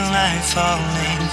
feel like falling